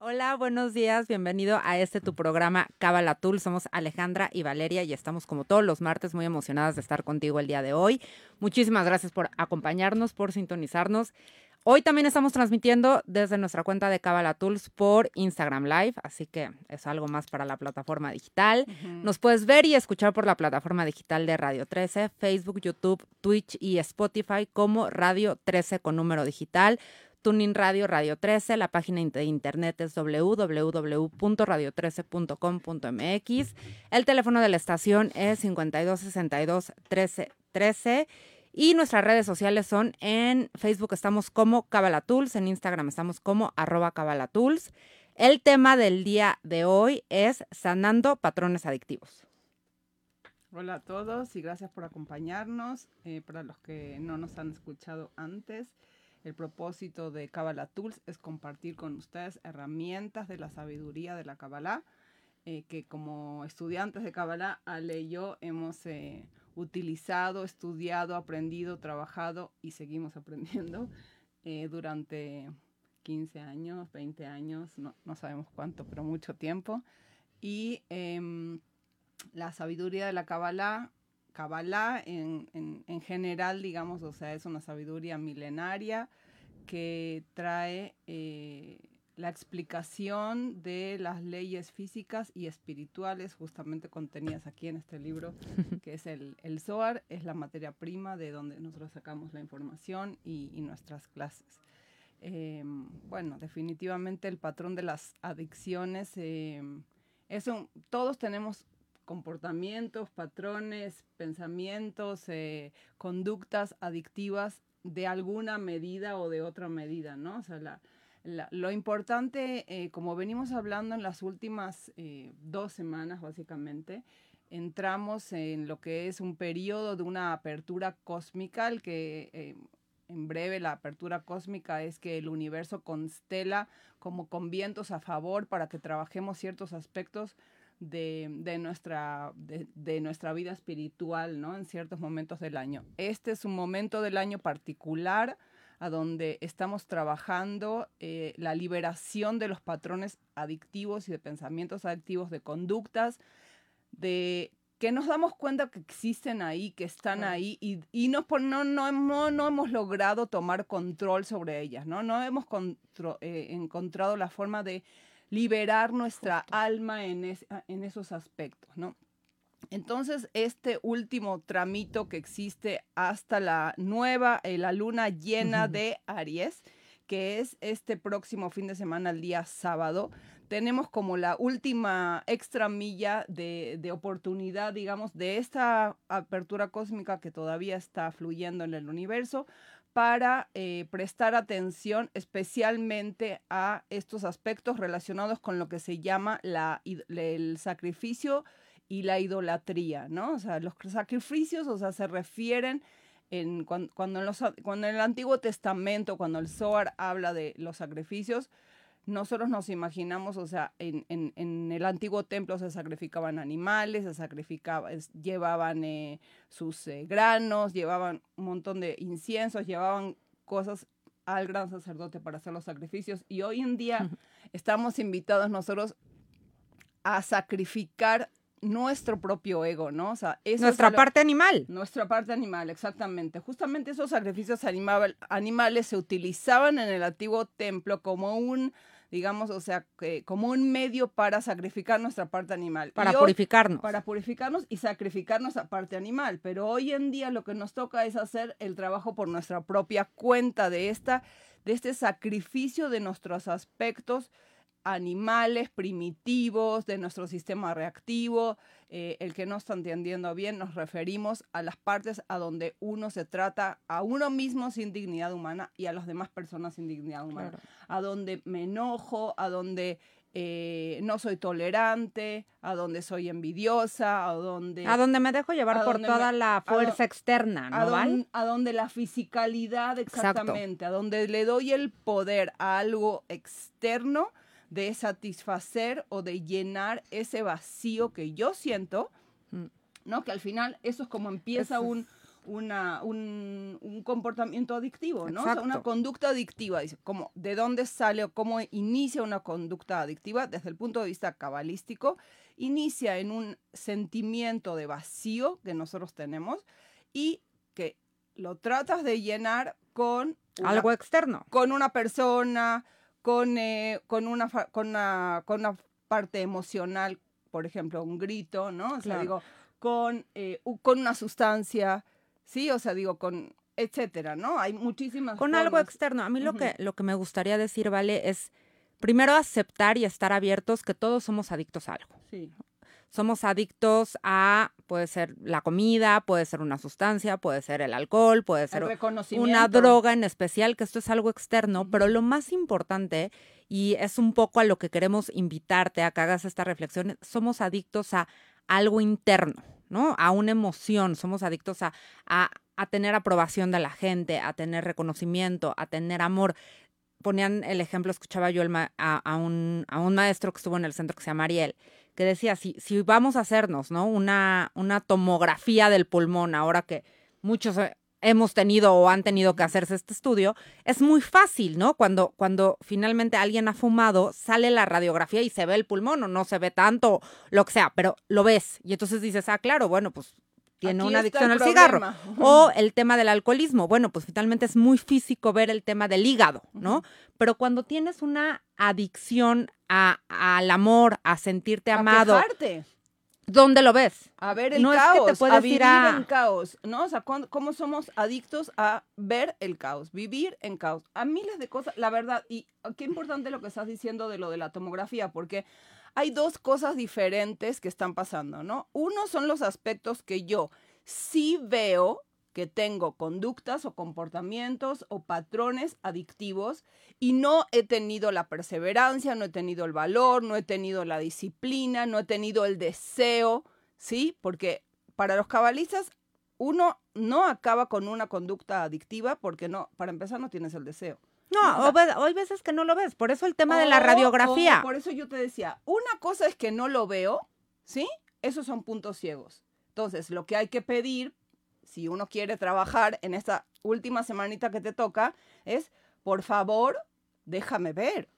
Hola, buenos días, bienvenido a este tu programa Cabala Tool. Somos Alejandra y Valeria y estamos como todos los martes muy emocionadas de estar contigo el día de hoy. Muchísimas gracias por acompañarnos, por sintonizarnos. Hoy también estamos transmitiendo desde nuestra cuenta de Cabala Tools por Instagram Live, así que es algo más para la plataforma digital. Nos puedes ver y escuchar por la plataforma digital de Radio 13, Facebook, YouTube, Twitch y Spotify como Radio 13 con número digital. Tuning Radio Radio 13. La página de internet es www.radio13.com.mx. El teléfono de la estación es 5262 1313. Y nuestras redes sociales son en Facebook estamos como Cabalatools, en Instagram estamos como arroba Cabalatools. El tema del día de hoy es sanando patrones adictivos. Hola a todos y gracias por acompañarnos. Eh, para los que no nos han escuchado antes, el propósito de Kabbalah Tools es compartir con ustedes herramientas de la sabiduría de la Kabbalah, eh, que como estudiantes de Kabbalah, Ale y yo hemos eh, utilizado, estudiado, aprendido, trabajado y seguimos aprendiendo eh, durante 15 años, 20 años, no, sabemos cuánto, pero mucho tiempo. Y em, la sabiduría de la Kabbalah Kabbalah en, en, general, digamos, o sea, es una sabiduría milenaria que trae eh, la explicación de las leyes físicas y espirituales justamente contenidas aquí en este libro, que es el, el Zohar, es la materia prima de donde nosotros sacamos la información y, nuestras clases. Em, bueno, definitivamente el patrón de las adicciones, em, eso, todos tenemos comportamientos, patrones, pensamientos, eh, conductas adictivas de alguna medida o de otra medida, ¿no? O sea, lo importante, eh, como venimos hablando en las últimas eh, dos semanas, básicamente, entramos en lo que es un periodo de una apertura cósmica, el que en breve la apertura cósmica es que el universo constela como con vientos a favor para que trabajemos ciertos aspectos de, nuestra, de, nuestra vida espiritual, ¿no? En ciertos momentos del año. Este es un momento del año particular a donde estamos trabajando eh, la liberación de los patrones adictivos y de pensamientos adictivos, de conductas, de que nos damos cuenta que existen ahí, que están ahí y, y no, no, no, no, hemos logrado tomar control sobre ellas, ¿no? No hemos eh, encontrado la forma de liberar nuestra alma en, ah, en esos aspectos, ¿no? Entonces, este último tramito que existe hasta la nueva, eh, la luna llena de Aries, que es este próximo fin de semana, el día sábado, tenemos como la última extra milla de, de, oportunidad, digamos, de esta apertura cósmica que todavía está fluyendo en el universo para eh, prestar atención especialmente a estos aspectos relacionados con lo que se llama la, el sacrificio y la idolatría, ¿no? O sea, los sacrificios, o sea, se refieren en, cuando, cuando, en los, cuando en el Antiguo Testamento, cuando el Zohar habla de los sacrificios, nosotros nos imaginamos, o sea, en, en, en, el antiguo templo se sacrificaban animales, se sacrificaban, llevaban eh, sus eh, granos, llevaban un montón de inciensos, llevaban cosas al gran sacerdote para hacer los sacrificios. Y hoy en día estamos invitados nosotros a sacrificar nuestro propio ego, ¿no? O sea, nuestra parte animal. Nuestra parte animal, exactamente. Justamente esos sacrificios animales se utilizaban en el antiguo templo como un digamos, o sea, como un medio para sacrificar nuestra parte animal. Para purificarnos. Para purificarnos y sacrificar nuestra parte animal. Pero hoy en día lo que nos toca es hacer el trabajo por nuestra propia cuenta de esta, de este sacrificio de nuestros aspectos animales primitivos de nuestro sistema reactivo. Eh, el que no está entendiendo bien, nos referimos a las partes a donde uno se trata a uno mismo sin dignidad humana y a las demás personas sin dignidad humana. A donde me enojo, a donde eh, no soy tolerante, a donde soy envidiosa, a donde... A donde me dejo llevar por toda la fuerza externa, ¿no? A, donde la fisicalidad, exactamente, a donde le doy el poder a algo externo de satisfacer o de llenar ese vacío que yo siento, mm. ¿no? Que al final eso es como empieza un, una, un, un comportamiento adictivo, ¿no? O sea, una conducta adictiva. Dice, como, ¿de dónde sale o cómo inicia una conducta adictiva? Desde el punto de vista cabalístico, inicia en un sentimiento de vacío que nosotros tenemos y que lo tratas de llenar con una, Algo externo. con una persona, con, eh, con, una, con, una, con una parte emocional, por ejemplo, un grito, ¿no? O sea, digo, con, eh, con una sustancia, ¿sí? O sea, digo, con, etcétera, ¿no? Hay muchísimas Con algo externo. A mí lo, que, lo que me gustaría decir, Vale, es primero aceptar y estar abiertos que todos somos adictos a algo. Sí, Somos adictos a, puede ser la comida, puede ser una sustancia, puede ser el alcohol, puede ser una droga en especial, que esto es algo externo, pero lo más importante, y es un poco a lo que queremos invitarte a que hagas esta reflexión, somos adictos a algo interno, ¿no? A una emoción, somos adictos a, a, a tener aprobación de la gente, a tener reconocimiento, a tener amor. Ponían el ejemplo, escuchaba yo el ma- a, a un, a un maestro que estuvo en el centro que se llama Ariel, que decía, si, si vamos a hacernos, ¿no? Una, una tomografía del pulmón, ahora que muchos hemos tenido o han tenido que hacerse este estudio, es muy fácil, ¿no? Cuando, cuando finalmente alguien ha fumado, sale la radiografía y se ve el pulmón o no se ve tanto, lo que sea, pero lo ves. Y entonces dices, ah, claro, bueno, pues tiene Aquí una adicción al cigarro. O el tema del alcoholismo. Bueno, pues finalmente es muy físico ver el tema del hígado, ¿no? Pero cuando tienes una adicción a- al amor, a sentirte A amado, quejarte, ¿dónde lo ves? a ver el No es que te caos, puedes a ir vivir a- en caos, ¿no? O sea, cómo somos adictos a ver el caos, vivir en caos, a miles de cosas, la verdad, y qué importante lo que estás diciendo de lo de la tomografía, porque hay dos cosas diferentes que están pasando, ¿no? Uno son los aspectos que yo sí veo que tengo conductas o comportamientos o patrones adictivos y no he tenido la perseverancia, no he tenido el valor, no he tenido la disciplina, no he tenido el deseo, ¿sí? Porque para los cabalistas uno no acaba con una conducta adictiva porque no, para empezar no tienes el deseo. No, o sea- hay veces que no lo ves. Por eso el tema de la O- radiografía. o por eso yo te decía, una cosa es que no lo veo, ¿sí? Esos son puntos ciegos. Entonces, lo que hay que pedir, si uno quiere trabajar en esta última semanita que te toca, es, por favor, déjame ver.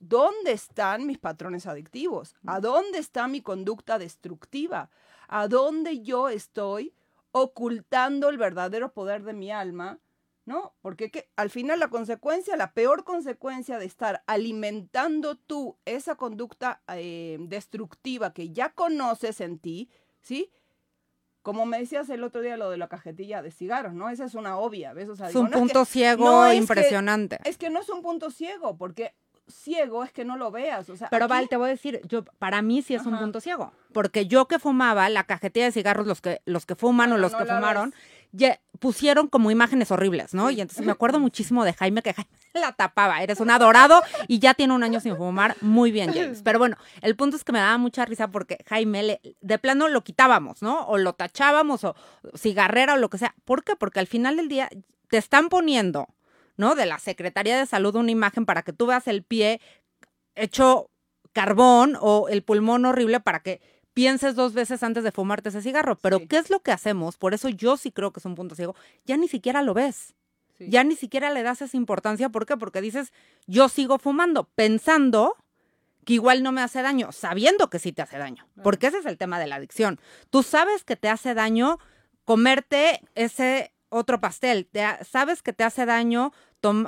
¿Dónde están mis patrones adictivos? ¿A dónde está mi conducta destructiva? ¿A dónde yo estoy ocultando el verdadero poder de mi alma? ¿No? Porque que- al final la consecuencia, la peor consecuencia de estar alimentando tú esa conducta eh, destructiva que ya conoces en ti, ¿sí? Como me decías el otro día lo de la cajetilla de cigarros, ¿no? Esa es una obvia, ¿ves? O sea, es digo, un no es que- punto ciego no es que- impresionante. es que no es un punto ciego, porque ciego es que no lo veas. O sea, Pero aquí- Val, te voy a decir, yo para mí sí es un punto ciego, porque yo que fumaba la cajetilla de cigarros, los que los que fuman o los no que fumaron, ves. Ya pusieron como imágenes horribles, ¿no? Y entonces me acuerdo muchísimo de Jaime que Jaime la tapaba, eres un adorado y ya tiene un año sin fumar, muy bien James. Pero bueno, el punto es que me daba mucha risa porque Jaime le- de plano lo quitábamos, ¿no? O lo tachábamos o cigarrera o lo que sea. ¿Por qué? Porque al final del día te están poniendo, ¿no? De la Secretaría de Salud una imagen para que tú veas el pie hecho carbón o el pulmón horrible para que pienses dos veces antes de fumarte ese cigarro. Pero Sí. ¿qué es lo que hacemos? Por eso yo sí creo que es un punto ciego. Ya ni siquiera lo ves. Sí. Ya ni siquiera le das esa importancia. ¿Por qué? Porque dices, yo sigo fumando, pensando que igual no me hace daño, sabiendo que sí te hace daño. Claro. Porque ese es el tema de la adicción. Tú sabes que te hace daño comerte ese otro pastel, te sabes que te hace daño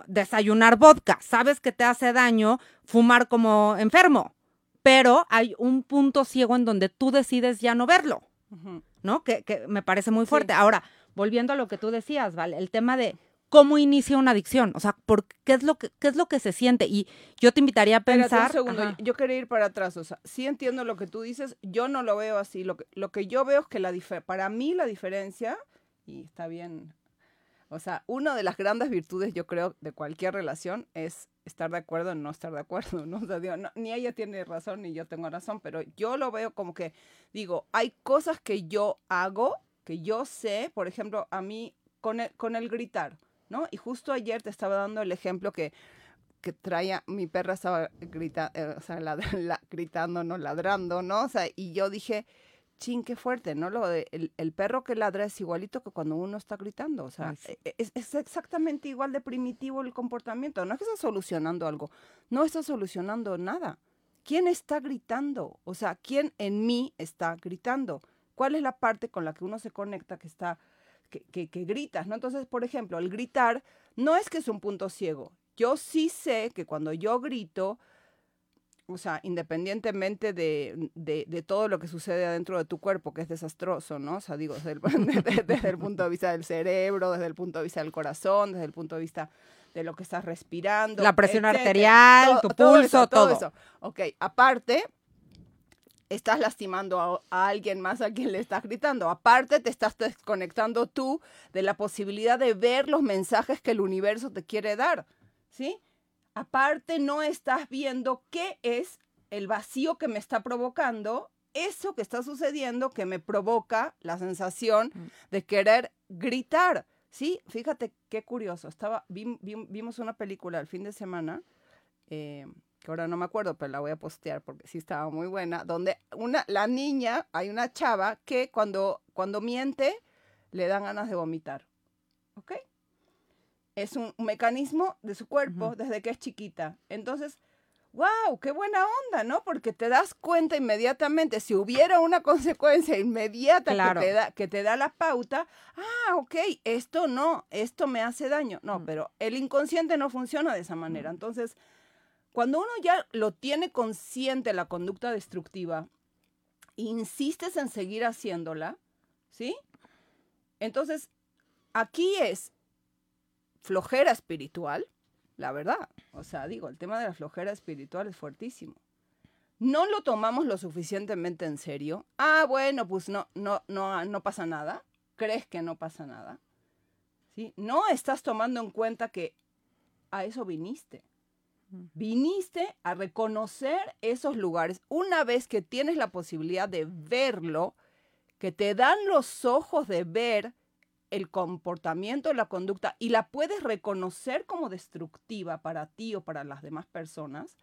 desayunar vodka, sabes que te hace daño fumar como enfermo, pero hay un punto ciego en donde tú decides ya no verlo. ¿no? Que, que me parece muy Sí. fuerte. Ahora, volviendo a lo que tú decías, ¿vale? El tema de cómo inicia una adicción, o sea, por qué es lo que qué es lo que se siente y yo te invitaría a Espérate pensar, un segundo, Ajá. yo quería ir para atrás, o sea, sí entiendo lo que tú dices, yo no lo veo así, lo que, lo que yo veo es que la para mí la diferencia, y está bien, o sea, una de las grandes virtudes yo creo de cualquier relación es estar de acuerdo en no estar de acuerdo, ¿no? O sea, ni ella tiene razón ni yo tengo razón, pero yo lo veo como que, digo, hay cosas que yo hago, que yo sé, por ejemplo, a mí con el, con el gritar, ¿no? Y justo ayer te estaba dando el ejemplo que que traía, mi perra estaba grita, eh, o sea, la- gritando, no ladrando, ¿no? O sea, y yo dije, chin, qué fuerte, ¿no? Lo de el, el perro que ladra es igualito que cuando uno está gritando. O sea, sí. e- es, es exactamente igual de primitivo el comportamiento. No es que estás solucionando algo, no estás solucionando nada. ¿Quién está gritando? O sea, ¿quién en mí está gritando? ¿Cuál es la parte con la que uno se conecta que está, que, que, que gritas, ¿no? Entonces, por ejemplo, el gritar no es que es un punto ciego. Yo sí sé que cuando yo grito, o sea, independientemente de, de- de todo lo que sucede adentro de tu cuerpo, que es desastroso, ¿no? O sea, digo, desde el, desde- desde el punto de vista del cerebro, desde el punto de vista del corazón, desde el punto de vista de lo que estás respirando. La presión etcétera. arterial, tu pulso, eso, todo. eso. Ok, aparte, estás lastimando a, a alguien más a quien le estás gritando. Aparte, te estás desconectando tú de la posibilidad de ver los mensajes que el universo te quiere dar, ¿sí? Aparte, no estás viendo qué es el vacío que me está provocando, eso que está sucediendo que me provoca la sensación Mm. de querer gritar. Sí, fíjate qué curioso. Estaba, vi- vi- vimos una película el fin de semana, eh, que ahora no me acuerdo, pero la voy a postear porque sí estaba muy buena, donde una, la niña, hay una chava que cuando, cuando miente le dan ganas de vomitar. ¿Ok? Es un mecanismo de su cuerpo desde que es chiquita. Entonces, wow, qué buena onda, ¿no? Porque te das cuenta inmediatamente, si hubiera una consecuencia inmediata Claro. que, te da, que te da la pauta, ah, ok, esto no, esto me hace daño. No, Mm. pero el inconsciente no funciona de esa manera. Entonces, cuando uno ya lo tiene consciente la conducta destructiva, insistes en seguir haciéndola, ¿sí? Entonces, aquí es flojera espiritual, la verdad. O sea, digo, el tema de la flojera espiritual es fuertísimo. No lo tomamos lo suficientemente en serio. Ah, bueno, pues no, no, no, no pasa nada. Crees que no pasa nada. ¿Sí? No estás tomando en cuenta que a eso viniste. Viniste a reconocer esos lugares. Una vez que tienes la posibilidad de verlo, que te dan los ojos de ver el comportamiento, la conducta, y la puedes reconocer como destructiva para ti o para las demás personas,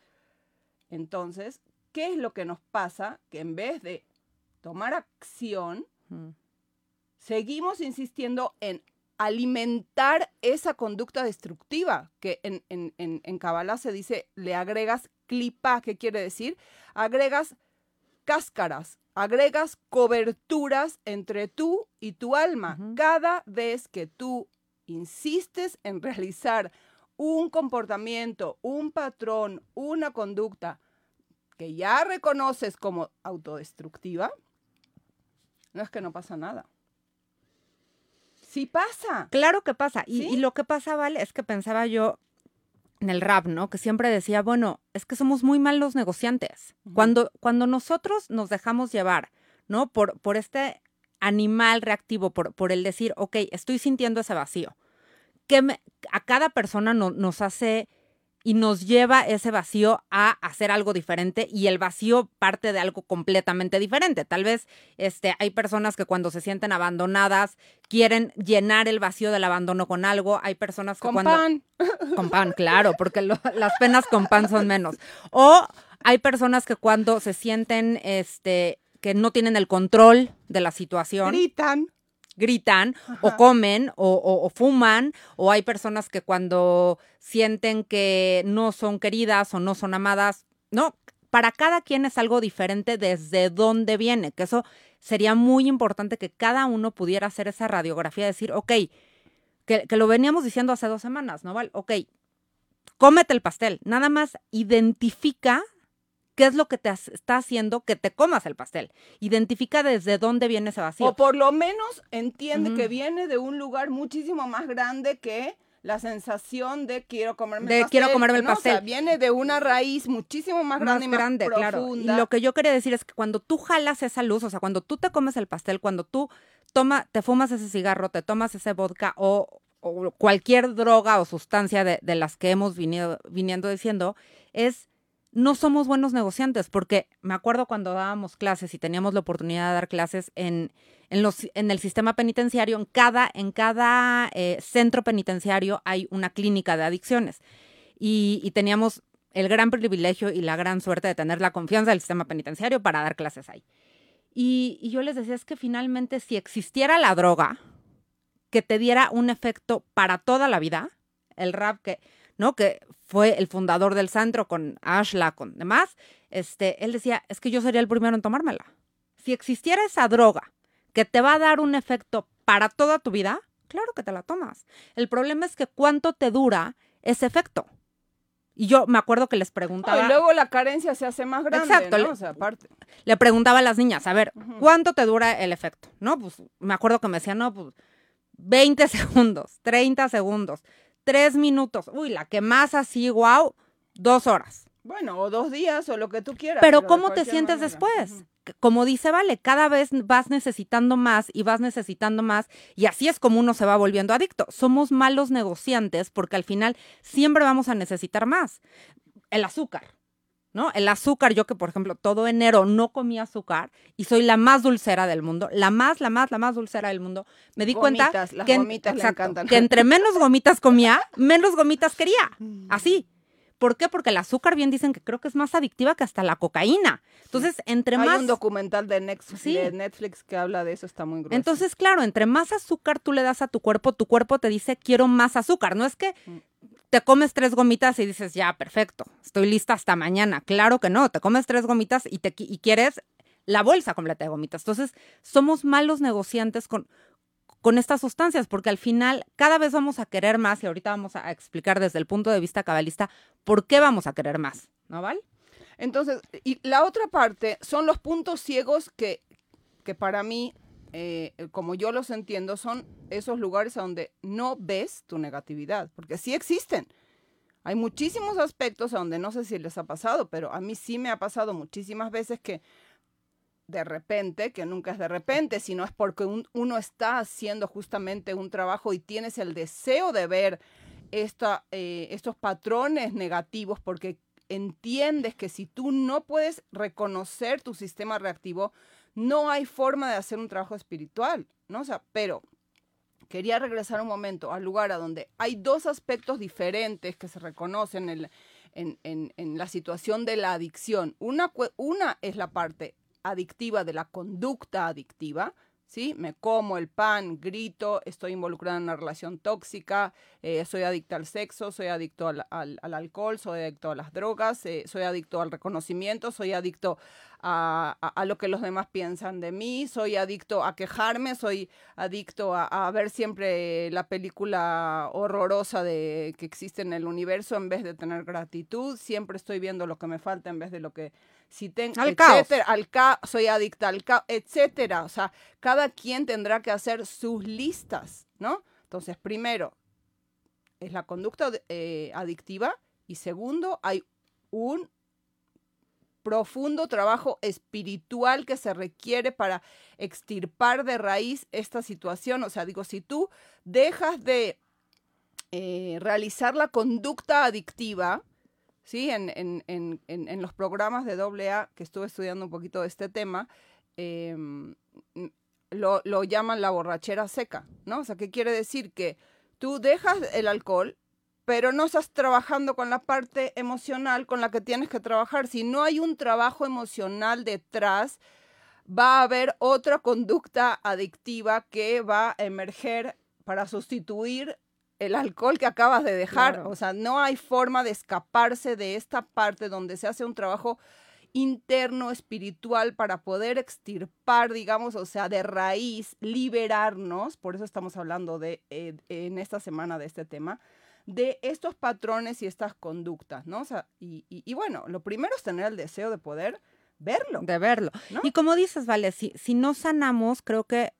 entonces, ¿qué es lo que nos pasa? Que en vez de tomar acción, Mm. seguimos insistiendo en alimentar esa conducta destructiva, que en, en, en, en Kabbalah se dice, le agregas clipa, ¿qué quiere decir? Agregas cáscaras, agregas coberturas entre tú y tu alma. Cada vez que tú insistes en realizar un comportamiento, un patrón, una conducta que ya reconoces como autodestructiva, no es que no pasa nada. Sí pasa. Claro que pasa. Y, ¿Sí? y lo que pasa, Vale, es que pensaba yo en el rap, ¿no? Que siempre decía, bueno, es que somos muy malos negociantes. Cuando, cuando nosotros nos dejamos llevar, ¿no? Por, por este animal reactivo, por, por el decir, ok, estoy sintiendo ese vacío. Que me- a cada persona no- nos hace y nos lleva ese vacío a hacer algo diferente y el vacío parte de algo completamente diferente. Tal vez este, hay personas que cuando se sienten abandonadas quieren llenar el vacío del abandono con algo. Hay personas que Con cuando... pan. Con pan, claro, porque lo- las penas con pan son menos. O hay personas que cuando se sienten este, que no tienen el control de la situación, Gritan. Gritan o comen o, o- o fuman, o hay personas que cuando sienten que no son queridas o no son amadas, no, para cada quien es algo diferente desde dónde viene, que eso sería muy importante que cada uno pudiera hacer esa radiografía, decir, ok, que, que lo veníamos diciendo hace dos semanas, ¿no? Val? Ok, cómete el pastel, nada más identifica qué es lo que te está haciendo que te comas el pastel. Identifica desde dónde viene ese vacío. O por lo menos entiende que viene de un lugar muchísimo más grande que la sensación de quiero comerme De el pastel. quiero comerme el ¿no? O sea, pastel. viene de una raíz muchísimo más grande y más claro. Y profunda. lo que yo quería decir es que cuando tú jalas esa luz, o sea, cuando tú te comes el pastel, cuando tú toma, te fumas ese cigarro, te tomas ese vodka o, o cualquier droga o sustancia de, de las que hemos vinido, viniendo diciendo, es no somos buenos negociantes, porque me acuerdo cuando dábamos clases y teníamos la oportunidad de dar clases en, en, los, en el sistema penitenciario, en cada, en cada eh, centro penitenciario hay una clínica de adicciones. Y, teníamos el gran privilegio y la gran suerte de tener la confianza del sistema penitenciario para dar clases ahí. Y, y yo les decía, es que finalmente si existiera la droga que te diera un efecto para toda la vida, el rap que, ¿no? Que fue el fundador del centro con Ashla, con demás, este, él decía, es que yo sería el primero en tomármela. Si existiera esa droga que te va a dar un efecto para toda tu vida, claro que te la tomas. El problema es que cuánto te dura ese efecto. Y yo me acuerdo que les preguntaba. y luego la carencia se hace más grande. Exacto. o sea, aparte. le preguntaba a las niñas, a ver, ¿cuánto te dura el efecto? No, pues me acuerdo que me decían, no, pues 20 segundos, 30 segundos, 3 minutos. Uy, la que más así, wow, dos horas. Bueno, o dos días o lo que tú quieras. Pero, ¿cómo te sientes manera. después? Como dice Vale, cada vez vas necesitando más y vas necesitando más y así es como uno se va volviendo adicto. Somos malos negociantes porque al final siempre vamos a necesitar más. El azúcar, ¿no? El azúcar, yo que por ejemplo todo enero no comí azúcar y soy la más dulcera del mundo, la más, la más, la más dulcera del mundo, me di cuenta las que, en- gomitas le exacto, encantan. que entre menos gomitas comía, menos gomitas quería. Mm. Así. ¿Por qué? Porque el azúcar bien dicen que creo que es más adictiva que hasta la cocaína. Entonces, entre Hay más un documental de Netflix, Sí. de Netflix que habla de eso, está muy grueso. Entonces, claro, entre más azúcar tú le das a tu cuerpo, tu cuerpo te dice, quiero más azúcar. No es que Mm. Te comes tres gomitas y dices, ya, perfecto, estoy lista hasta mañana. Claro que no, te comes tres gomitas y, te, y quieres la bolsa completa de gomitas. Entonces, somos malos negociantes con, con estas sustancias, porque al final cada vez vamos a querer más y ahorita vamos a explicar desde el punto de vista cabalista por qué vamos a querer más, ¿no, Val? Entonces, y la otra parte son los puntos ciegos que, que para mí, eh, como yo los entiendo, son esos lugares a donde no ves tu negatividad, porque sí existen. Hay muchísimos aspectos a donde no sé si les ha pasado, pero a mí sí me ha pasado muchísimas veces que de repente, que nunca es de repente, sino es porque un- uno está haciendo justamente un trabajo y tienes el deseo de ver esta, eh, estos patrones negativos porque entiendes que si tú no puedes reconocer tu sistema reactivo, no hay forma de hacer un trabajo espiritual, ¿no? O sea, pero quería regresar un momento al lugar a donde hay dos aspectos diferentes que se reconocen en, en- en- la situación de la adicción. Una, una es la parte adictiva de la conducta adictiva, ¿sí? Me como el pan, grito, estoy involucrada en una relación tóxica, eh, soy adicta al sexo, soy adicto al, al- al alcohol, soy adicto a las drogas, eh, soy adicto al reconocimiento, soy adicto a, a- a lo que los demás piensan de mí, soy adicto a quejarme, soy adicto a, a ver siempre la película horrorosa de que existe en el universo en vez de tener gratitud, siempre estoy viendo lo que me falta en vez de lo que si tengo, caos. etcétera, al ca soy adicta al caos, etcétera. O sea, cada quien tendrá que hacer sus listas, ¿no? Entonces, primero, es la conducta eh, adictiva y segundo, hay un profundo trabajo espiritual que se requiere para extirpar de raíz esta situación. O sea, digo, si tú dejas de eh, realizar la conducta adictiva, ¿sí? En, en, en, en, los programas de AA, que estuve estudiando un poquito de este tema, eh, lo, lo llaman la borrachera seca, ¿no? O sea, ¿qué quiere decir? Que tú dejas el alcohol, pero no estás trabajando con la parte emocional con la que tienes que trabajar. Si no hay un trabajo emocional detrás, va a haber otra conducta adictiva que va a emerger para sustituir el alcohol que acabas de dejar. Claro. O sea, no hay forma de escaparse de esta parte donde se hace un trabajo interno, espiritual, para poder extirpar, digamos, o sea, de raíz, liberarnos, por eso estamos hablando de, eh, en esta semana de este tema, de estos patrones y estas conductas, ¿no? O sea, y, y, y bueno, lo primero es tener el deseo de poder verlo. De verlo. ¿no? Y como dices, Vale, si, si no sanamos, creo que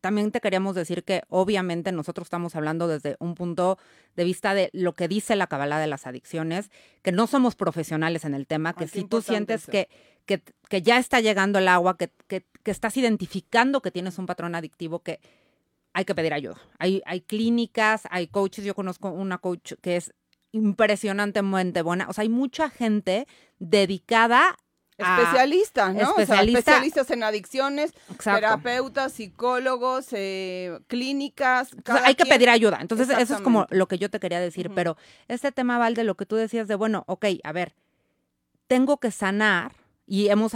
también te queríamos decir que obviamente nosotros estamos hablando desde un punto de vista de lo que dice la cabala de las adicciones, que no somos profesionales en el tema, que Ay, si tú sientes que, que, que ya está llegando el agua, que, que, que estás identificando que tienes un patrón adictivo, que hay que pedir ayuda. Hay, hay clínicas, hay coaches, yo conozco una coach que es impresionantemente buena, o sea, hay mucha gente dedicada a... Especialistas, ¿no? O sea, especialista- especialistas en adicciones, Exacto. terapeutas, psicólogos, eh, clínicas. O sea, cada hay que pedir ayuda. Entonces, eso es como lo que yo te quería decir. Pero este tema, Val, de lo que tú decías de, bueno, ok, a ver, tengo que sanar y hemos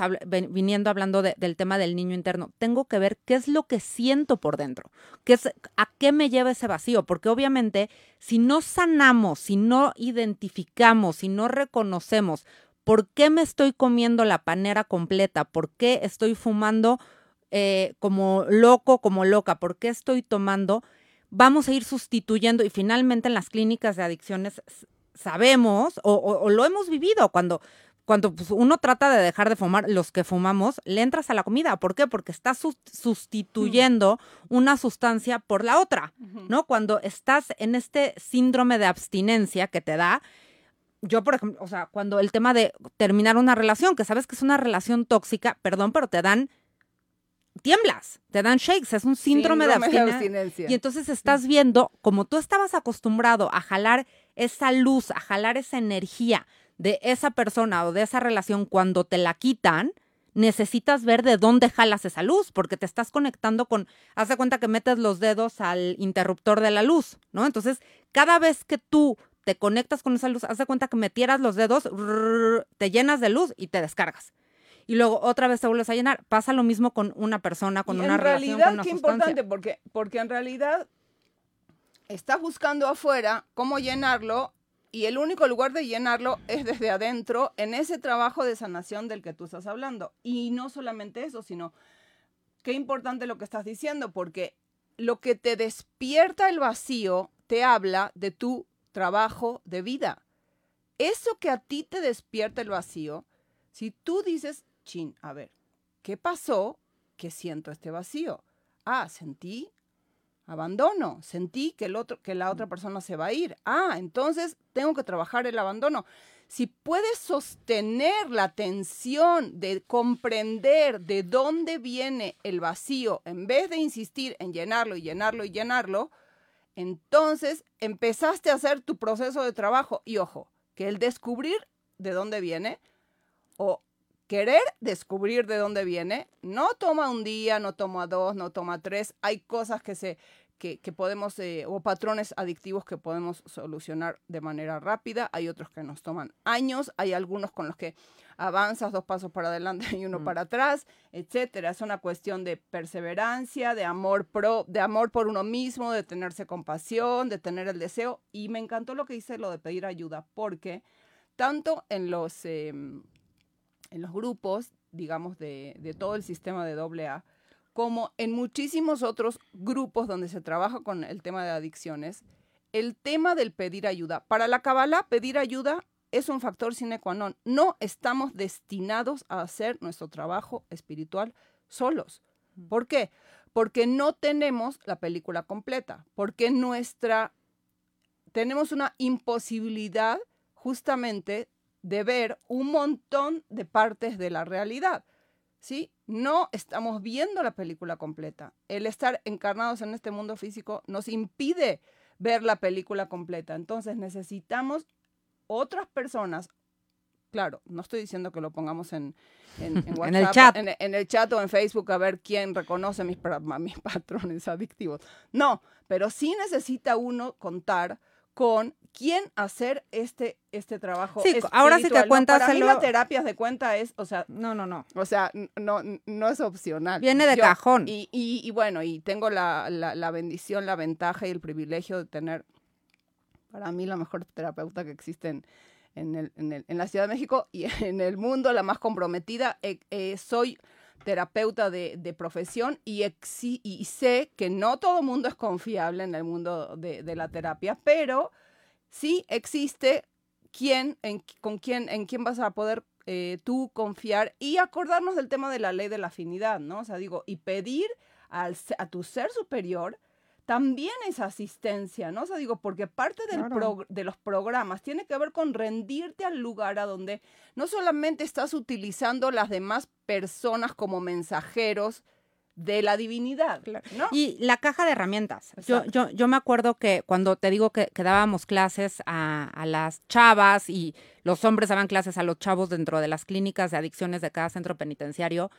viniendo hablando del tema del niño interno, tengo que ver qué es lo que siento por dentro, qué es, a qué me lleva ese vacío, porque obviamente si no sanamos, si no identificamos, si no reconocemos por qué me estoy comiendo la panera completa, por qué estoy fumando eh, como loco, como loca, por qué estoy tomando, vamos a ir sustituyendo y finalmente en las clínicas de adicciones sabemos o lo hemos vivido cuando cuando pues, uno trata de dejar de fumar, los que fumamos, le entras a la comida. ¿Por qué? Porque estás sustituyendo una sustancia por la otra, ¿no? Cuando estás en este síndrome de abstinencia que te da, yo, por ejemplo, o sea, cuando el tema de terminar una relación, que sabes que es una relación tóxica, perdón, pero te dan tiemblas, te dan shakes, es un síndrome, de, abstinencia. Y entonces estás viendo, como tú estabas acostumbrado a jalar esa luz, a jalar esa energía de esa persona o de esa relación cuando te la quitan, necesitas ver de dónde jalas esa luz, porque te estás conectando con, haz de cuenta que metes los dedos al interruptor de la luz, ¿no? Entonces, cada vez que tú te conectas con esa luz, haz de cuenta que metieras los dedos, te llenas de luz y te descargas. Y luego otra vez te vuelves a llenar. Pasa lo mismo con una persona, con una relación, con una qué importante, porque, porque en realidad estás buscando afuera cómo llenarlo y el único lugar de llenarlo es desde adentro en ese trabajo de sanación del que tú estás hablando. Y no solamente eso, sino qué importante lo que estás diciendo, porque lo que te despierta el vacío te habla de tu trabajo de vida. Eso que a ti te despierta el vacío, si tú dices, chin, a ver, ¿qué pasó que siento este vacío? Ah, sentí abandono, sentí que, el otro, que la otra persona se va a ir. Ah, entonces tengo que trabajar el abandono. Si puedes sostener la tensión de comprender de dónde viene el vacío, en vez de insistir en llenarlo y llenarlo y llenarlo, entonces empezaste a hacer tu proceso de trabajo. Y ojo, que el descubrir de dónde viene o querer descubrir de dónde viene, no toma un día, no toma dos, no toma tres. Hay cosas que se que, podemos, eh, o patrones adictivos que podemos solucionar de manera rápida. Hay otros que nos toman años. Hay algunos con los que avanzas dos pasos para adelante y uno mm. para atrás, etcétera. Es una cuestión de perseverancia, de amor pro, de amor por uno mismo, de tenerse compasión, de tener el deseo. Y me encantó lo que hice, lo de pedir ayuda, porque tanto en los em, en los grupos, digamos, de, todo el sistema de AA, como en muchísimos otros grupos donde se trabaja con el tema de adicciones, el tema del pedir ayuda. Para la Kabbalah, pedir ayuda es un factor sine qua non. No estamos destinados a hacer nuestro trabajo espiritual solos. Mm. ¿Por qué? Porque no tenemos la película completa, porque nuestra tenemos una imposibilidad justamente de ver un montón de partes de la realidad. ¿sí? No estamos viendo la película completa. El estar encarnados en este mundo físico nos impide ver la película completa. Entonces necesitamos otras personas. Claro, no estoy diciendo que lo pongamos en, en, en el chat. En, el chat o en Facebook a ver quién reconoce mis, mis patrones adictivos. No, pero sí necesita uno contar con quién hacer este, este trabajo. Sí, ahora si te cuentas. Para mí la terapia de cuenta es, o sea. No, no, no. O sea, no, no es opcional. Viene de cajón. Y, y, bueno, y tengo la, la, bendición, la ventaja y el privilegio de tener, para mí, la mejor terapeuta que existe en, en, el, en, la Ciudad de México y en el mundo, la más comprometida. Eh, eh, soy terapeuta de, de profesión y, y, sé que no todo mundo es confiable en el mundo de, de la terapia, pero sí existe quién, en, con quién, en quién vas a poder eh, tú confiar y acordarnos del tema de la ley de la afinidad, ¿no? O sea, digo, y pedir al, a tu ser superior también es asistencia, ¿no? O sea, digo, porque parte del de los programas tiene que ver con rendirte al lugar a donde no solamente estás utilizando las demás personas como mensajeros de la divinidad, ¿no? Y la caja de herramientas. Yo, yo, yo, me acuerdo que cuando te digo que, que dábamos clases a, a, las chavas y los hombres daban clases a los chavos dentro de las clínicas de adicciones de cada centro penitenciario,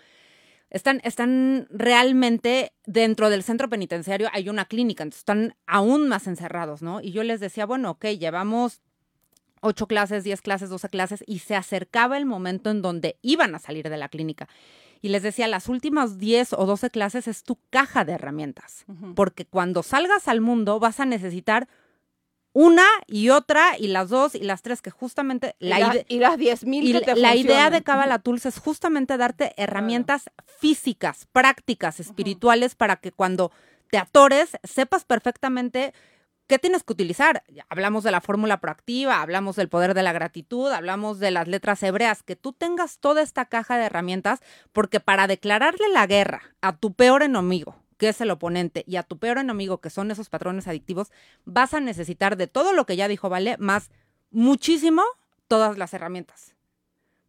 están, están realmente dentro del centro penitenciario, hay una clínica, entonces están aún más encerrados, ¿no? Y yo les decía, bueno, ok, llevamos ocho clases, diez clases, doce clases, y se acercaba el momento en donde iban a salir de la clínica. Y les decía, las últimas diez o doce clases es tu caja de herramientas, porque cuando salgas al mundo vas a necesitar una y otra y las dos y las tres que justamente la y, las diez mil y la idea de Kabbalah Tools es justamente darte herramientas físicas, prácticas, espirituales para que cuando te atores sepas perfectamente ¿Qué tienes que utilizar? Hablamos de la fórmula proactiva, hablamos del poder de la gratitud, hablamos de las letras hebreas, que tú tengas toda esta caja de herramientas, porque para declararle la guerra a tu peor enemigo, que es el oponente, y a tu peor enemigo, que son esos patrones adictivos, vas a necesitar de todo lo que ya dijo Vale, más muchísimo todas las herramientas.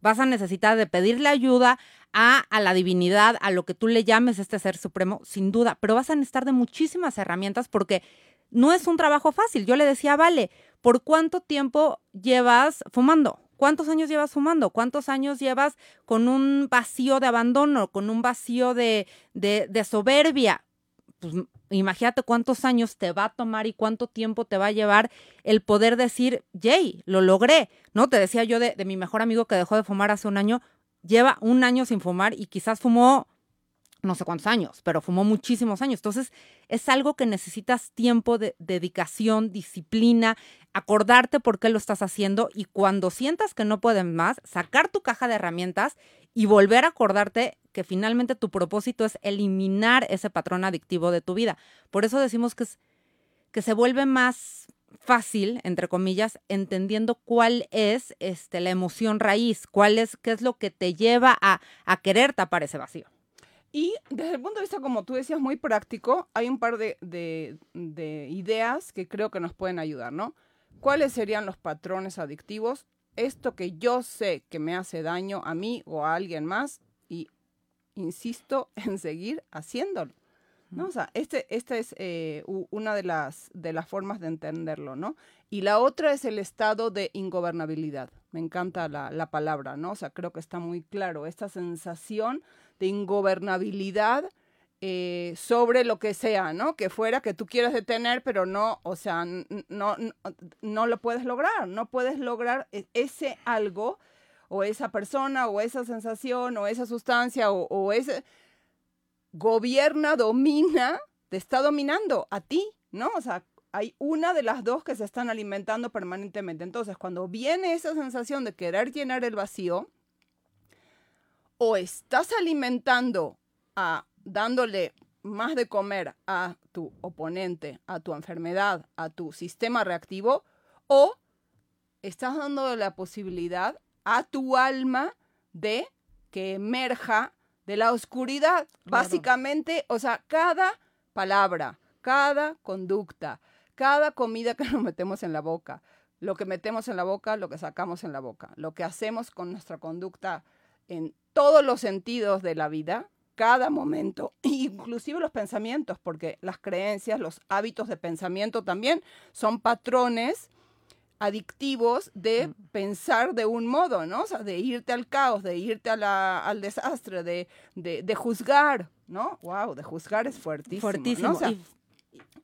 Vas a necesitar de pedirle ayuda a, a, la divinidad, a lo que tú le llames este ser supremo, sin duda, pero vas a necesitar de muchísimas herramientas porque no es un trabajo fácil. Yo le decía, vale, ¿por cuánto tiempo llevas fumando? ¿Cuántos años llevas fumando? ¿Cuántos años llevas con un vacío de abandono, con un vacío de, soberbia? Pues imagínate cuántos años te va a tomar y cuánto tiempo te va a llevar el poder decir, Jay, lo logré. ¿No? Te decía yo de, de mi mejor amigo que dejó de fumar hace un año, lleva un año sin fumar y quizás fumó no sé cuántos años, pero fumó muchísimos años. Entonces, es algo que necesitas tiempo de dedicación, disciplina, acordarte por qué lo estás haciendo y cuando sientas que no puedes más, sacar tu caja de herramientas y volver a acordarte que finalmente tu propósito es eliminar ese patrón adictivo de tu vida. Por eso decimos que, es, que se vuelve más fácil, entre comillas, entendiendo cuál es este, la emoción raíz, cuál es, qué es lo que te lleva a, querer tapar ese vacío. Y desde el punto de vista, como tú decías, muy práctico, hay un par de, ideas que creo que nos pueden ayudar, ¿no? ¿Cuáles serían los patrones adictivos? Esto que yo sé que me hace daño a mí o a alguien más y insisto en seguir haciéndolo. ¿no? O sea, este, esta es eh, una de las, de las formas de entenderlo, ¿no? Y la otra es el estado de ingobernabilidad. Me encanta la, la palabra, ¿no? O sea, creo que está muy claro. Esta sensación de ingobernabilidad eh, sobre lo que sea, ¿no? Que fuera que tú quieras detener, pero no, o sea, no, no, lo puedes lograr, no puedes lograr e, ese algo o esa persona o esa sensación o esa sustancia o, o ese gobierna, domina, te está dominando a ti, ¿no? O sea, hay una de las dos que se están alimentando permanentemente. Entonces, cuando viene esa sensación de querer llenar el vacío, o estás alimentando a dándole más de comer a tu oponente, a tu enfermedad, a tu sistema reactivo, o estás dando la posibilidad a tu alma de que emerja de la oscuridad. Básicamente, o sea, cada palabra, cada conducta, cada comida que nos metemos en la boca, lo que metemos en la boca, lo que sacamos en la boca, lo que hacemos con nuestra conducta en todos los sentidos de la vida, cada momento, inclusive los pensamientos, porque las creencias, los hábitos de pensamiento también son patrones adictivos de mm. pensar de un modo, ¿no? O sea, de irte al caos, de irte al desastre, de, de, juzgar, ¿no? Wow, de juzgar es fuertísimo. Fuertísimo.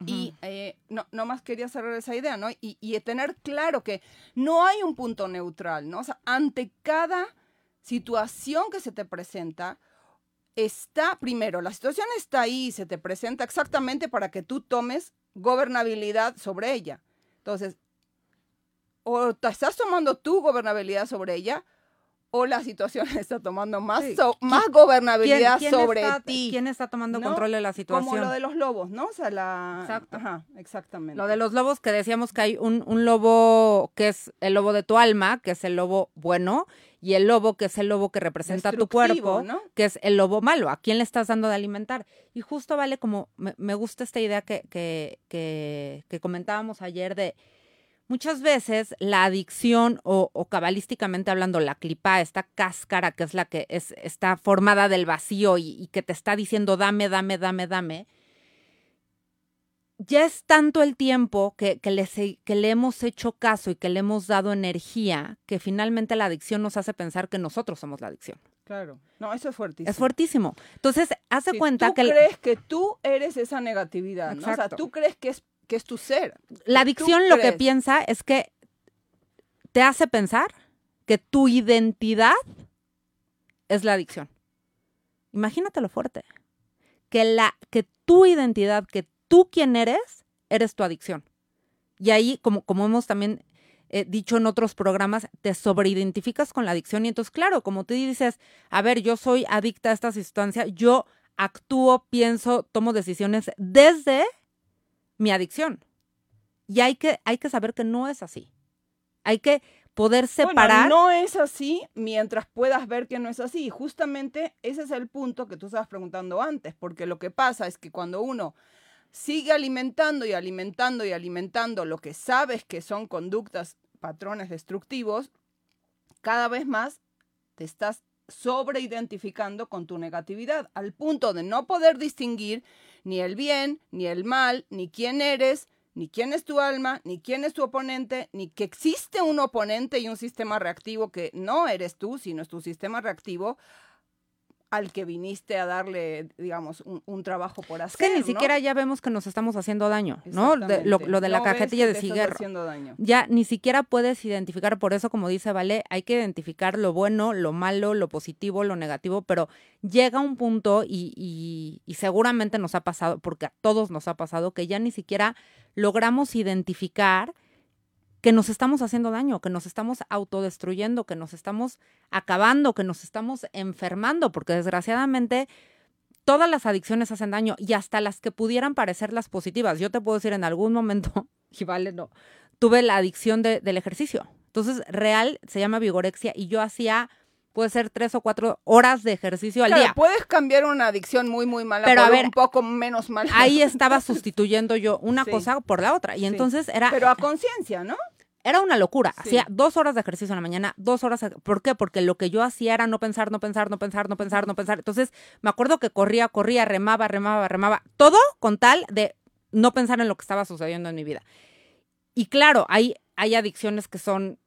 y, eh, no, no más quería cerrar esa idea, ¿no? Y, y tener claro que no hay un punto neutral, ¿no? O sea, ante cada situación que se te presenta está, primero, la situación está ahí, se te presenta exactamente para que tú tomes gobernabilidad sobre ella. Entonces, o te estás tomando tu gobernabilidad sobre ella, o la situación está tomando más, más gobernabilidad sobre ti. ¿Quién está tomando control de la situación? Como lo de los lobos, ¿no? O sea, la... Exacto. Ajá, exactamente. Lo de los lobos que decíamos que hay un, un lobo que es el lobo de tu alma, que es el lobo bueno, y el lobo, que es el lobo que representa tu cuerpo, que es el lobo malo. ¿A quién le estás dando de alimentar? Y justo vale como, me, gusta esta idea que, que, que, que comentábamos ayer de Muchas veces la adicción o, cabalísticamente hablando, la clipa, esta cáscara que es la que es, está formada del vacío y, que te está diciendo dame, dame, dame, dame, ya es tanto el tiempo que, que, le, que le hemos hecho caso y que le hemos dado energía que finalmente la adicción nos hace pensar que nosotros somos la adicción. Claro. No, eso es fuertísimo. Es fuertísimo. Entonces, hace cuenta tú que... crees que tú eres esa negatividad, ¿no? O sea, tú crees que es que es tu ser. La adicción lo que piensa es que te hace pensar que tu identidad es la adicción. Imagínate lo fuerte. Que, la, que tu identidad, que tú quien eres, eres tu adicción. Y ahí, como, como hemos también eh, dicho en otros programas, te sobreidentificas con la adicción. Y entonces, claro, como tú dices, a ver, yo soy adicta a esta sustancia, yo actúo, pienso, tomo decisiones desde mi adicción. Y hay que, hay que saber que no es así. Hay que poder separar. Bueno, no es así mientras puedas ver que no es así. Y justamente ese es el punto que tú estabas preguntando antes, porque lo que pasa es que cuando uno sigue alimentando y alimentando y alimentando lo que sabes que son conductas, patrones destructivos, cada vez más te estás sobreidentificando con tu negatividad, al punto de no poder distinguir ni el bien, ni el mal, ni quién eres, ni quién es tu alma, ni quién es tu oponente, ni que existe un oponente y un sistema reactivo que no eres tú, sino es tu sistema reactivo al que viniste a darle, digamos, un, trabajo por hacer. Es que ni siquiera ya vemos que nos estamos haciendo daño, ¿no? lo, de la cajetilla de cigarro. Ya ni siquiera puedes identificar, por eso, como dice Vale, hay que identificar lo bueno, lo malo, lo positivo, lo negativo, pero llega un punto y, y seguramente nos ha pasado, porque a todos nos ha pasado, que ya ni siquiera logramos identificar que nos estamos haciendo daño, que nos estamos autodestruyendo, que nos estamos acabando, que nos estamos enfermando, porque desgraciadamente todas las adicciones hacen daño y hasta las que pudieran parecer las positivas. Yo te puedo decir en algún momento, y vale, no, tuve la adicción del ejercicio. Entonces, real se llama vigorexia y yo hacía puede ser tres o cuatro horas de ejercicio al día. Puedes cambiar una adicción muy, muy mala pero por un poco menos mala. Ahí estaba sustituyendo yo una cosa por la otra. Y entonces era. Pero a conciencia, ¿no? Era una locura. Hacía dos horas de ejercicio en la mañana, dos horas. ¿Por qué? Porque lo que yo hacía era no pensar, no pensar, no pensar, no pensar, no pensar. Entonces me acuerdo que corría, corría, remaba, remaba, remaba. Todo con tal de no pensar en lo que estaba sucediendo en mi vida. Y claro, hay, hay adicciones que son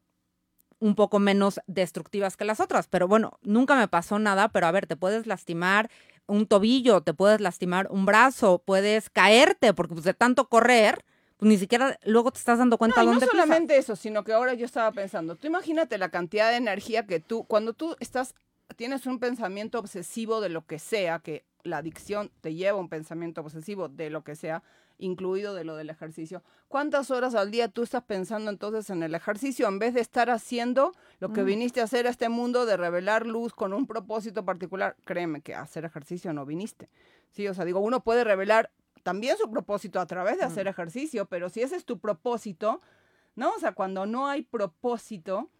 un poco menos destructivas que las otras. Pero bueno, nunca me pasó nada, pero a ver, te puedes lastimar un tobillo, te puedes lastimar un brazo, puedes caerte, porque pues de tanto correr, pues ni siquiera luego te estás dando cuenta no, dónde No solamente eso, sino que ahora yo estaba pensando, tú imagínate la cantidad de energía que tú, cuando tú estás, tienes un pensamiento obsesivo de lo que sea, que la adicción te lleva a un pensamiento obsesivo de lo que sea, incluido de lo del ejercicio. ¿Cuántas horas al día tú estás pensando entonces en el ejercicio en vez de estar haciendo lo que mm. viniste a hacer a este mundo de revelar luz con un propósito particular? Créeme que hacer ejercicio no viniste. Sí, o sea, digo, uno puede revelar también su propósito a través de hacer mm. ejercicio, pero si ese es tu propósito, ¿no? O sea, cuando no hay propósito,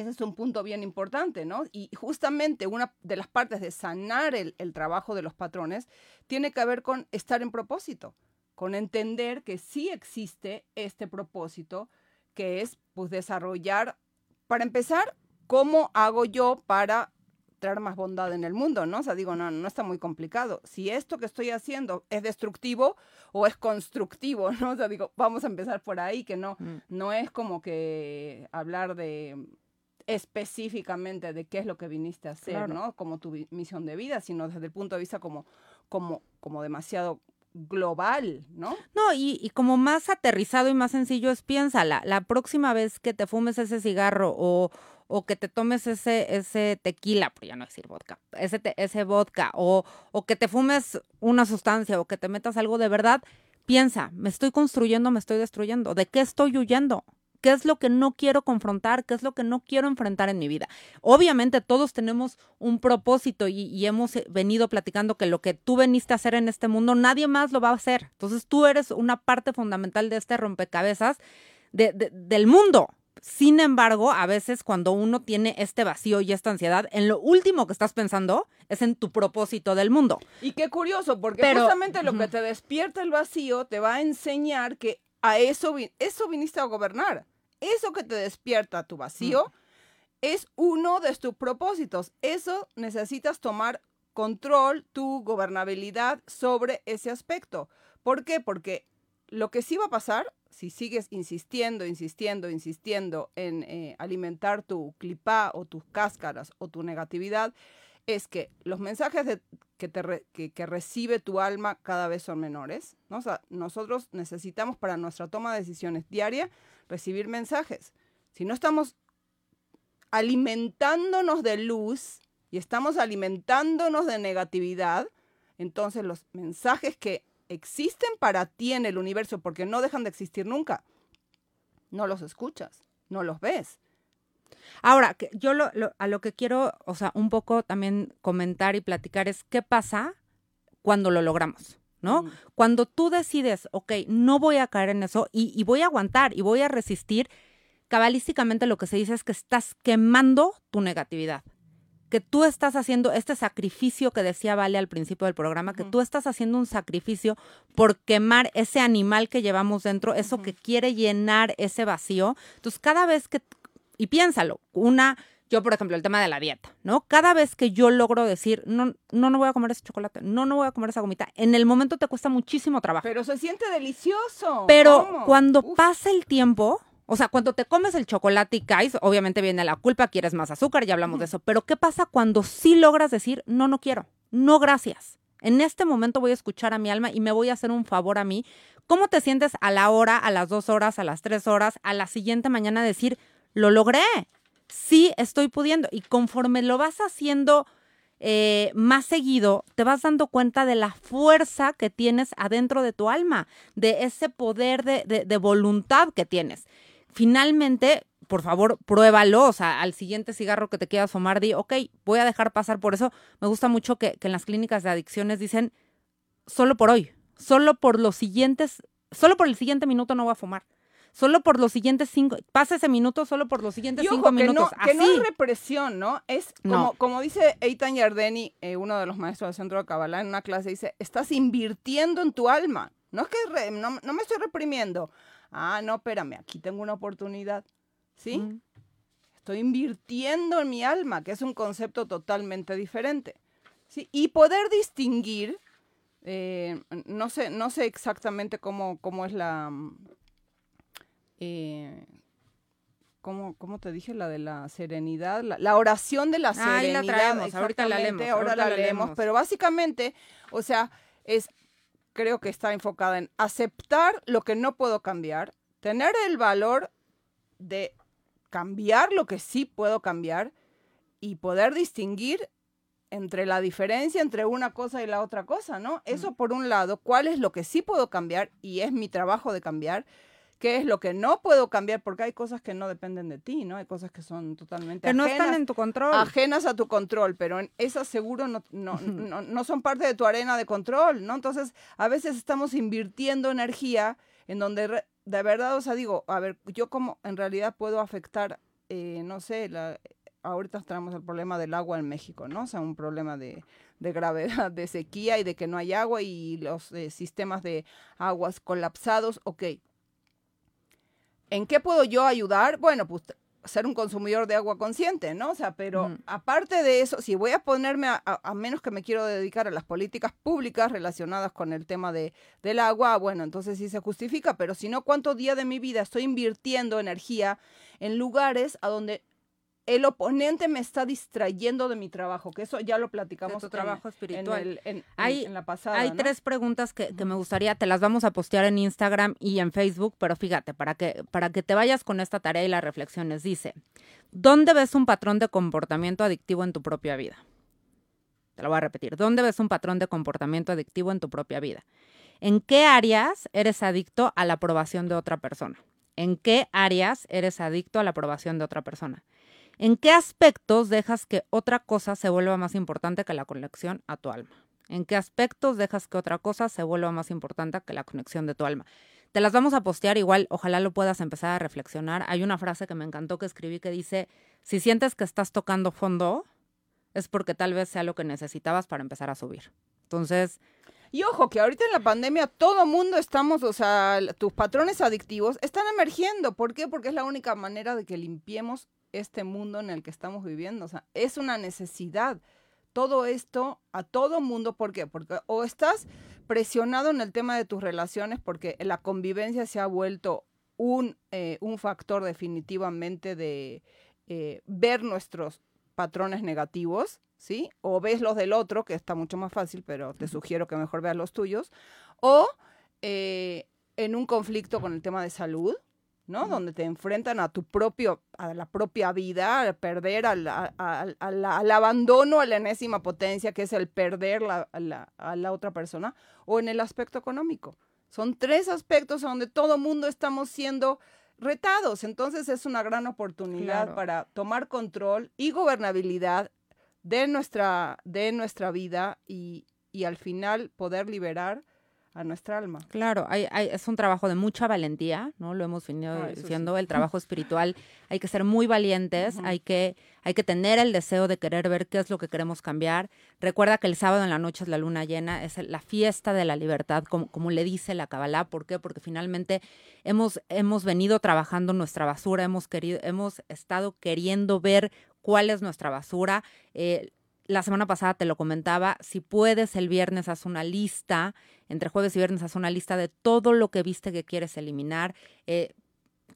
ese es un punto bien importante, ¿no? Y justamente una de las partes de sanar el, el, trabajo de los patrones tiene que ver con estar en propósito con entender que sí existe este propósito, que es pues desarrollar, para empezar, cómo hago yo para traer más bondad en el mundo, ¿no? O sea, digo, no, no está muy complicado. Si esto que estoy haciendo es destructivo o es constructivo, ¿no? O sea, digo, vamos a empezar por ahí, que no, mm. no es como que hablar de específicamente de qué es lo que viniste a hacer, ¿no? Como tu misión de vida, sino desde el punto de vista como, como, como demasiado global, ¿no? No, y, como más aterrizado y más sencillo es piénsala, la próxima vez que te fumes ese cigarro o, o que te tomes ese, ese tequila, por ya no decir vodka, ese, ese vodka, o, o que te fumes una sustancia o que te metas algo de verdad, piensa, me estoy construyendo, me estoy destruyendo, ¿de qué estoy huyendo? Qué es lo que no quiero confrontar, qué es lo que no quiero enfrentar en mi vida. Obviamente todos tenemos un propósito y, hemos eh, venido platicando que lo que tú veniste a hacer en este mundo, nadie más lo va a hacer. Entonces tú eres una parte fundamental de este rompecabezas del mundo. Sin embargo, a veces cuando uno tiene este vacío y esta ansiedad, en lo último que estás pensando es en tu propósito del mundo. Y qué curioso, porque justamente lo que te despierta el vacío te va a enseñar que a eso, eso viniste a gobernar eso que te despierta tu vacío es uno de tus propósitos. Eso necesitas tomar control, tu gobernabilidad sobre ese aspecto. ¿Por qué? Porque lo que sí va a pasar, si sigues insistiendo, insistiendo, insistiendo en eh, alimentar tu clipa o tus cáscaras o tu negatividad, es que los mensajes que, te que, recibe tu alma cada vez son menores. nosotros necesitamos para nuestra toma de decisiones diaria recibir mensajes. si no estamos alimentándonos de luz y estamos alimentándonos de negatividad, entonces los mensajes que existen para ti en el universo, porque no dejan de existir nunca, no los escuchas, no los ves. Ahora, yo a lo que quiero, o sea, un poco también comentar y platicar es qué pasa cuando lo logramos. ¿no? Mm. Cuando tú decides, ok, no voy a caer en eso y, y voy a aguantar y voy a resistir, cabalísticamente lo que se dice es que estás quemando tu negatividad que tú estás haciendo este sacrificio que decía Vale al principio del programa, que tú estás haciendo un sacrificio por quemar ese animal que llevamos dentro, eso que quiere llenar ese vacío. Entonces, cada vez que, y piénsalo, una, yo por ejemplo, el tema de la dieta, ¿no? Cada vez que yo logro decir, no, no, no voy a comer ese chocolate, no, no voy a comer esa gomita, en el momento te cuesta muchísimo trabajo. Pero se siente delicioso. Pero cuando pasa el tiempo, o sea, cuando te comes el chocolate y caes, obviamente viene la culpa, quieres más azúcar, ya hablamos de eso. Pero ¿qué pasa cuando sí logras decir, no, no quiero, no, gracias? En este momento voy a escuchar a mi alma y me voy a hacer un favor a mí. ¿Cómo te sientes a la hora, a las dos horas, a las tres horas, a la siguiente mañana decir, lo logré? Sí, estoy pudiendo. Y conforme lo vas haciendo eh, más seguido, te vas dando cuenta de la fuerza que tienes adentro de tu alma, de ese poder de voluntad que tienes finalmente, por favor, pruébalo. O sea, al siguiente cigarro que te quieras fumar, di, ok, voy a dejar pasar por eso. Me gusta mucho que, en las clínicas de adicciones dicen, solo por hoy, solo por los siguientes, solo por el siguiente minuto no voy a fumar. Solo por los siguientes cinco, pasa ese minuto solo por los siguientes cinco minutos. No, que no es represión, ¿no? Es como, como dice Eitan Yardeni, eh, uno de los maestros del Centro de Kabbalah, en una clase, dice, estás invirtiendo en tu alma. No es que no, no me estoy reprimiendo ah, no, espérame, aquí tengo una oportunidad, ¿sí? Estoy invirtiendo en mi alma, que es un concepto totalmente diferente, ¿sí? Y poder distinguir, eh, no, sé, no sé exactamente cómo, cómo es la... Eh, ¿Cómo, ¿Cómo, te dije? La de la serenidad, la, oración de la serenidad. Ahí la traemos, ahorita la leemos. Ahora la, leemos, pero básicamente, o sea, es creo que está enfocada en aceptar lo que no puedo cambiar, tener el valor de cambiar lo que sí puedo cambiar y poder distinguir entre la diferencia entre una cosa y la otra cosa, ¿no? Eso por un lado, cuál es lo que sí puedo cambiar y es mi trabajo de cambiar qué es lo que no puedo cambiar, porque hay cosas que no dependen de ti, ¿no? Hay cosas que son totalmente que no están en tu control. Ajenas a tu control, pero en esas seguro no, no, no, son parte de tu arena de control, ¿no? Entonces, a veces estamos invirtiendo energía en donde de verdad, o sea, digo, a ver, yo como en realidad puedo afectar, eh, no sé, la, ahorita tenemos el problema del agua en México, ¿no? O sea, un problema de, de gravedad, de sequía y de que no hay agua y los eh, sistemas de aguas colapsados, ok ¿En qué puedo yo ayudar? Bueno, pues ser un consumidor de agua consciente, ¿no? O sea, pero aparte de eso, si voy a ponerme, a, menos que me quiero dedicar a las políticas públicas relacionadas con el tema de, del agua, bueno, entonces sí se justifica, pero si no, ¿cuánto día de mi vida estoy invirtiendo energía en lugares a donde el oponente me está distrayendo de mi trabajo, que eso ya lo platicamos. De tu trabajo espiritual. En, hay, la pasada. Hay tres preguntas que, me gustaría, te las vamos a postear en Instagram y en Facebook, pero fíjate, para que, para que te vayas con esta tarea y las reflexiones, dice, ¿dónde ves un patrón de comportamiento adictivo en tu propia vida? Te lo voy a repetir, ¿dónde ves un patrón de comportamiento adictivo en tu propia vida? ¿En qué áreas eres adicto a la aprobación de otra persona? ¿En qué áreas eres adicto a la aprobación de otra persona? ¿En qué aspectos dejas que otra cosa se vuelva más importante que la conexión a tu alma? ¿En qué aspectos dejas que otra cosa se vuelva más importante que la conexión de tu alma? Te las vamos a postear igual, ojalá lo puedas empezar a reflexionar. Hay una frase que me encantó que escribí que dice, si sientes que estás tocando fondo, es porque tal vez sea lo que necesitabas para empezar a subir. Entonces... Y ojo, que ahorita en la pandemia todo mundo estamos, o sea, tus patrones adictivos están emergiendo. ¿Por qué? Porque es la única manera de que limpiemos este mundo en el que estamos viviendo. O sea, es una necesidad. Todo esto a todo mundo, ¿por qué? Porque o estás presionado en el tema de tus relaciones porque la convivencia se ha vuelto un, eh, un factor definitivamente de eh, ver nuestros patrones negativos, ¿sí? O ves los del otro, que está mucho más fácil, pero te sugiero que mejor veas los tuyos. O eh, en un conflicto con el tema de salud, ¿no? Donde te enfrentan a tu propio, a la propia vida, a perder al, al, abandono a la enésima potencia, que es el perder la, a la otra persona, o en el aspecto económico. Son tres aspectos donde todo mundo estamos siendo retados. Entonces es una gran oportunidad para tomar control y gobernabilidad de nuestra, de nuestra vida y, y al final poder liberar a nuestra alma. Claro, hay, es un trabajo de mucha valentía, ¿no? Lo hemos venido ah, diciendo, el trabajo espiritual, hay que ser muy valientes, hay, que, hay que tener el deseo de querer ver qué es lo que queremos cambiar. Recuerda que el sábado en la noche es la luna llena, es la fiesta de la libertad, como, como le dice la Kabbalah. ¿Por qué? Porque finalmente hemos, hemos venido trabajando nuestra basura, hemos, querido, hemos estado queriendo ver cuál es nuestra basura. Eh, la semana pasada te lo comentaba, si puedes el viernes haz una lista, entre jueves y viernes haz una lista de todo lo que viste que quieres eliminar, eh,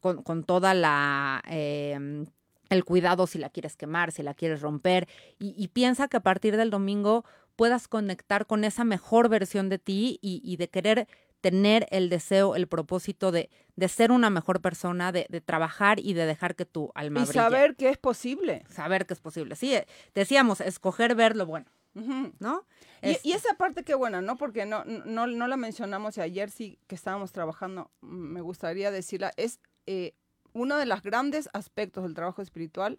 con, con, toda la... Em, el cuidado si la quieres quemar, si la quieres romper, y, piensa que a partir del domingo puedas conectar con esa mejor versión de ti y de querer tener el deseo, el propósito de, de ser una mejor persona, de, de, trabajar y de dejar que tu alma y saber que es posible. Saber que es posible. Sí, eh, decíamos, escoger ver lo bueno, ¿no? Y, y, esa parte que buena, ¿no? Porque no, no, no la mencionamos y ayer sí que estábamos trabajando, mm, me gustaría decirla, es eh, uno de los grandes aspectos del trabajo espiritual,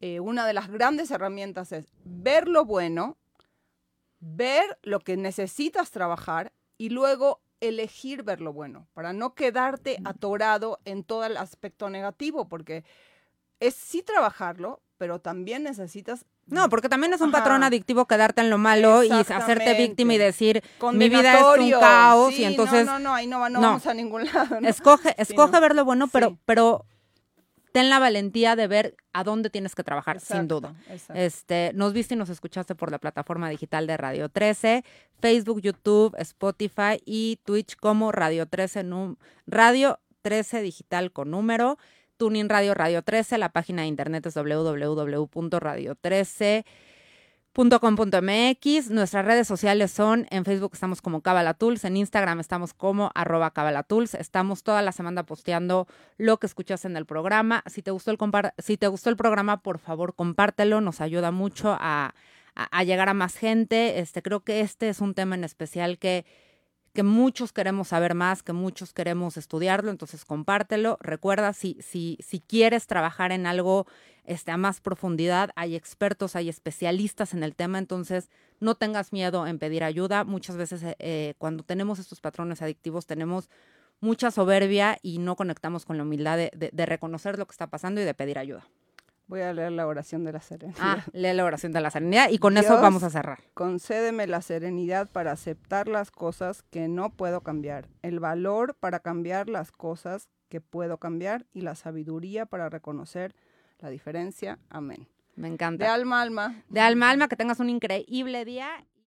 eh, una de las grandes herramientas es ver lo bueno, ver lo que necesitas trabajar y luego elegir ver lo bueno, para no quedarte atorado en todo el aspecto negativo, porque es sí trabajarlo, pero también necesitas no, porque también es un patrón adictivo quedarte en lo malo y hacerte víctima y decir mi vida es un caos y entonces no, no, no, ahí no, vamos a ningún lado. Escoge, escoge ver lo bueno, pero, pero ten la valentía de ver a dónde tienes que trabajar, sin duda. Este, nos viste y nos escuchaste por la plataforma digital de Radio 13, Facebook, YouTube, Spotify y Twitch como Radio 13, Radio 13 Digital con número. Tuning Radio Radio 13, la página de internet es www.radio13 .com.mx. Nuestras redes sociales son, en Facebook estamos como Cabalatools, en Instagram estamos como arroba Cabalatools. Estamos toda la semana posteando lo que escuchas en el programa. Si te gustó el, si te gustó el programa, por favor, compártelo. Nos ayuda mucho a, a llegar a más gente. Este, creo que este es un tema en especial que que muchos queremos saber más, que muchos queremos estudiarlo, entonces compártelo. Recuerda, si, si, si quieres trabajar en algo este, a más profundidad, hay expertos, hay especialistas en el tema, entonces no tengas miedo en pedir ayuda. Muchas veces eh, eh, cuando tenemos estos patrones adictivos tenemos mucha soberbia y no conectamos con la humildad de reconocer lo que está pasando y de pedir ayuda. Voy a leer la oración de la serenidad. Ah, lee la oración de la serenidad y con eso vamos a cerrar. Concédeme la serenidad para aceptar las cosas que no puedo cambiar, el valor para cambiar las cosas que puedo cambiar y la sabiduría para reconocer la diferencia. Amén. Me encanta. De alma alma. De alma alma, que tengas un increíble día